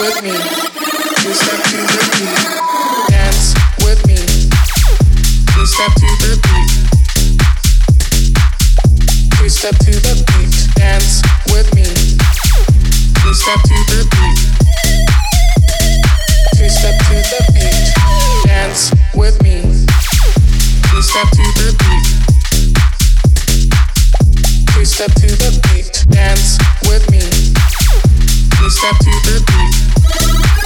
with me. Step to the beat. Dance with me. You step to the beat. Step to the beat. Dance with me. You step to the beat. Step to the beat. Dance with me. Step to the beat. Step to the beat. Dance with me step to the beat.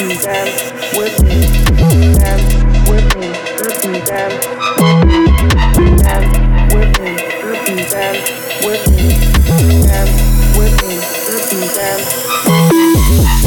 with me, with me, with me, dance.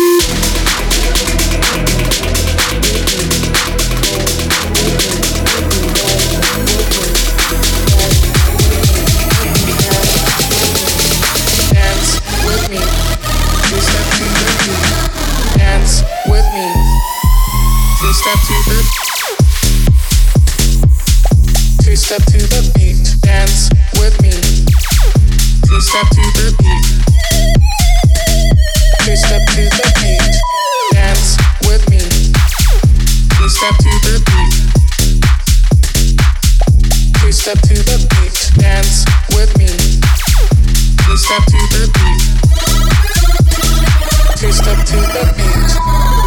two step to the beat, dance with me. Two step to the beat. Two step to the beat, dance with me. Two step to the beat. Two step to the beat, dance with me. Two step to the beat. Two step to the beat.